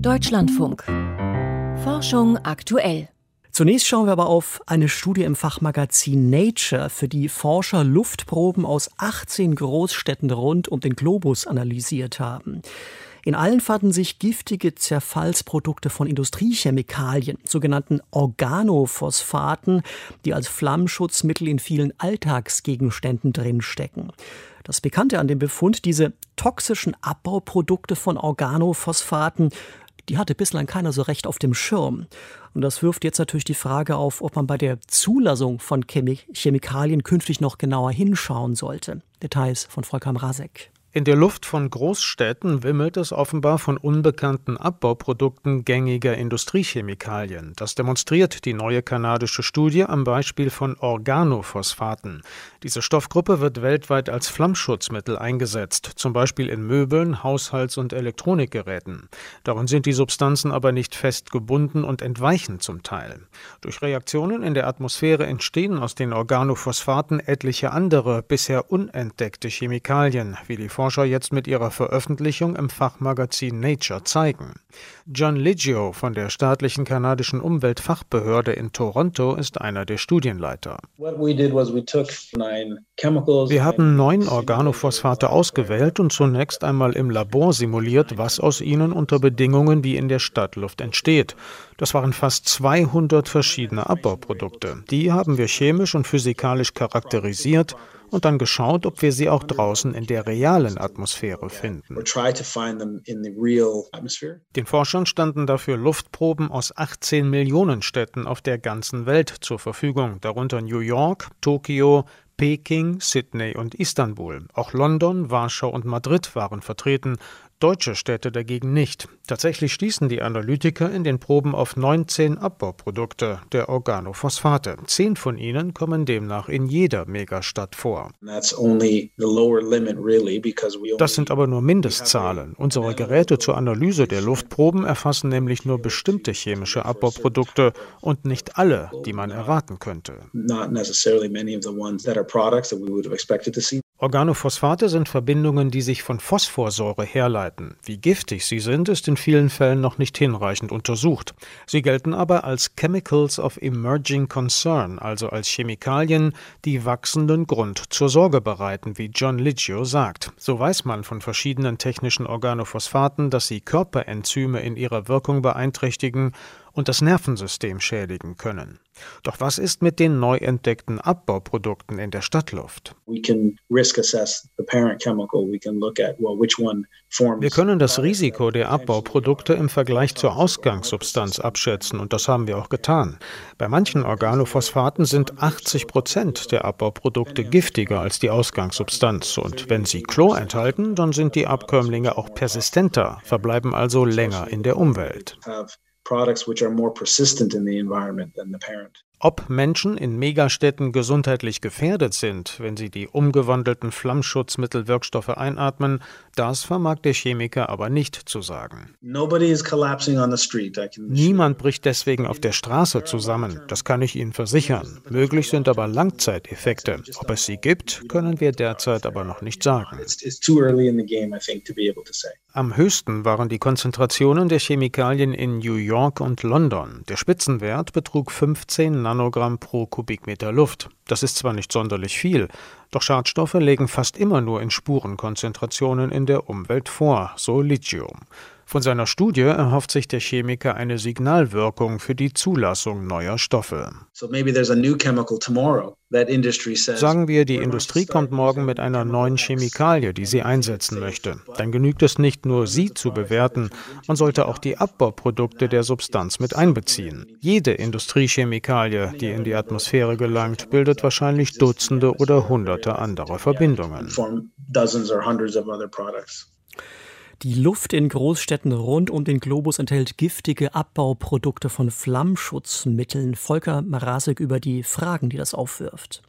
Deutschlandfunk. Forschung aktuell. Zunächst schauen wir aber auf eine Studie im Fachmagazin Nature, für die Forscher Luftproben aus 18 Großstädten rund um den Globus analysiert haben. In allen fanden sich giftige Zerfallsprodukte von Industriechemikalien, sogenannten Organophosphaten, die als Flammschutzmittel in vielen Alltagsgegenständen drinstecken. Das Bekannte an dem Befund, diese toxischen Abbauprodukte von Organophosphaten, die hatte bislang keiner so recht auf dem Schirm. Und das wirft jetzt natürlich die Frage auf, ob man bei der Zulassung von Chemikalien künftig noch genauer hinschauen sollte. Details von Volker Mrazek. In der Luft von Großstädten wimmelt es offenbar von unbekannten Abbauprodukten gängiger Industriechemikalien. Das demonstriert die neue kanadische Studie am Beispiel von Organophosphaten. Diese Stoffgruppe wird weltweit als Flammschutzmittel eingesetzt, zum Beispiel in Möbeln, Haushalts- und Elektronikgeräten. Darin sind die Substanzen aber nicht fest gebunden und entweichen zum Teil. Durch Reaktionen in der Atmosphäre entstehen aus den Organophosphaten etliche andere, bisher unentdeckte Chemikalien, wie die Forscher jetzt mit ihrer Veröffentlichung im Fachmagazin Nature zeigen. John Liggio von der staatlichen kanadischen Umweltfachbehörde in Toronto ist einer der Studienleiter. Wir haben neun Organophosphate ausgewählt und zunächst einmal im Labor simuliert, was aus ihnen unter Bedingungen wie in der Stadtluft entsteht. Das waren fast 200 verschiedene Abbauprodukte. Die haben wir chemisch und physikalisch charakterisiert und dann geschaut, ob wir sie auch draußen in der realen Atmosphäre finden. Den Forschern standen dafür Luftproben aus 18 Millionen Städten auf der ganzen Welt zur Verfügung, darunter New York, Tokio, Peking, Sydney und Istanbul. Auch London, Warschau und Madrid waren vertreten, deutsche Städte dagegen nicht. Tatsächlich stießen die Analytiker in den Proben auf 19 Abbauprodukte der Organophosphate. Zehn von ihnen kommen demnach in jeder Megastadt vor. Das sind aber nur Mindestzahlen. Unsere Geräte zur Analyse der Luftproben erfassen nämlich nur bestimmte chemische Abbauprodukte und nicht alle, die man erwarten könnte. Organophosphate sind Verbindungen, die sich von Phosphorsäure herleiten. Wie giftig sie sind, ist in vielen Fällen noch nicht hinreichend untersucht. Sie gelten aber als Chemicals of Emerging Concern, also als Chemikalien, die wachsenden Grund zur Sorge bereiten, wie John Liggio sagt. So weiß man von verschiedenen technischen Organophosphaten, dass sie Körperenzyme in ihrer Wirkung beeinträchtigen und das Nervensystem schädigen können. Doch was ist mit den neu entdeckten Abbauprodukten in der Stadtluft? Wir können das Risiko der Abbauprodukte im Vergleich zur Ausgangssubstanz abschätzen und das haben wir auch getan. Bei manchen Organophosphaten sind 80 Prozent der Abbauprodukte giftiger als die Ausgangssubstanz und wenn sie Chlor enthalten, dann sind die Abkömmlinge auch persistenter, verbleiben also länger in der Umwelt products which are more persistent in the environment than the parent. Ob Menschen in Megastädten gesundheitlich gefährdet sind, wenn sie die umgewandelten Flammschutzmittelwirkstoffe einatmen, das vermag der Chemiker aber nicht zu sagen. Niemand bricht deswegen auf der Straße zusammen, das kann ich Ihnen versichern. Möglich sind aber Langzeiteffekte. Ob es sie gibt, können wir derzeit aber noch nicht sagen. Am höchsten waren die Konzentrationen der Chemikalien in New York und London. Der Spitzenwert betrug 15 Nanogramm pro Kubikmeter Luft. Das ist zwar nicht sonderlich viel, doch Schadstoffe legen fast immer nur in Spurenkonzentrationen in der Umwelt vor, so Lithium. Von seiner Studie erhofft sich der Chemiker eine Signalwirkung für die Zulassung neuer Stoffe. Sagen wir, die Industrie kommt morgen mit einer neuen Chemikalie, die sie einsetzen möchte. Dann genügt es nicht nur, sie zu bewerten, man sollte auch die Abbauprodukte der Substanz mit einbeziehen. Jede Industriechemikalie, die in die Atmosphäre gelangt, bildet wahrscheinlich Dutzende oder Hunderte anderer Verbindungen. Die Luft in Großstädten rund um den Globus enthält giftige Abbauprodukte von Flammschutzmitteln. Volker Marasek über die Fragen, die das aufwirft.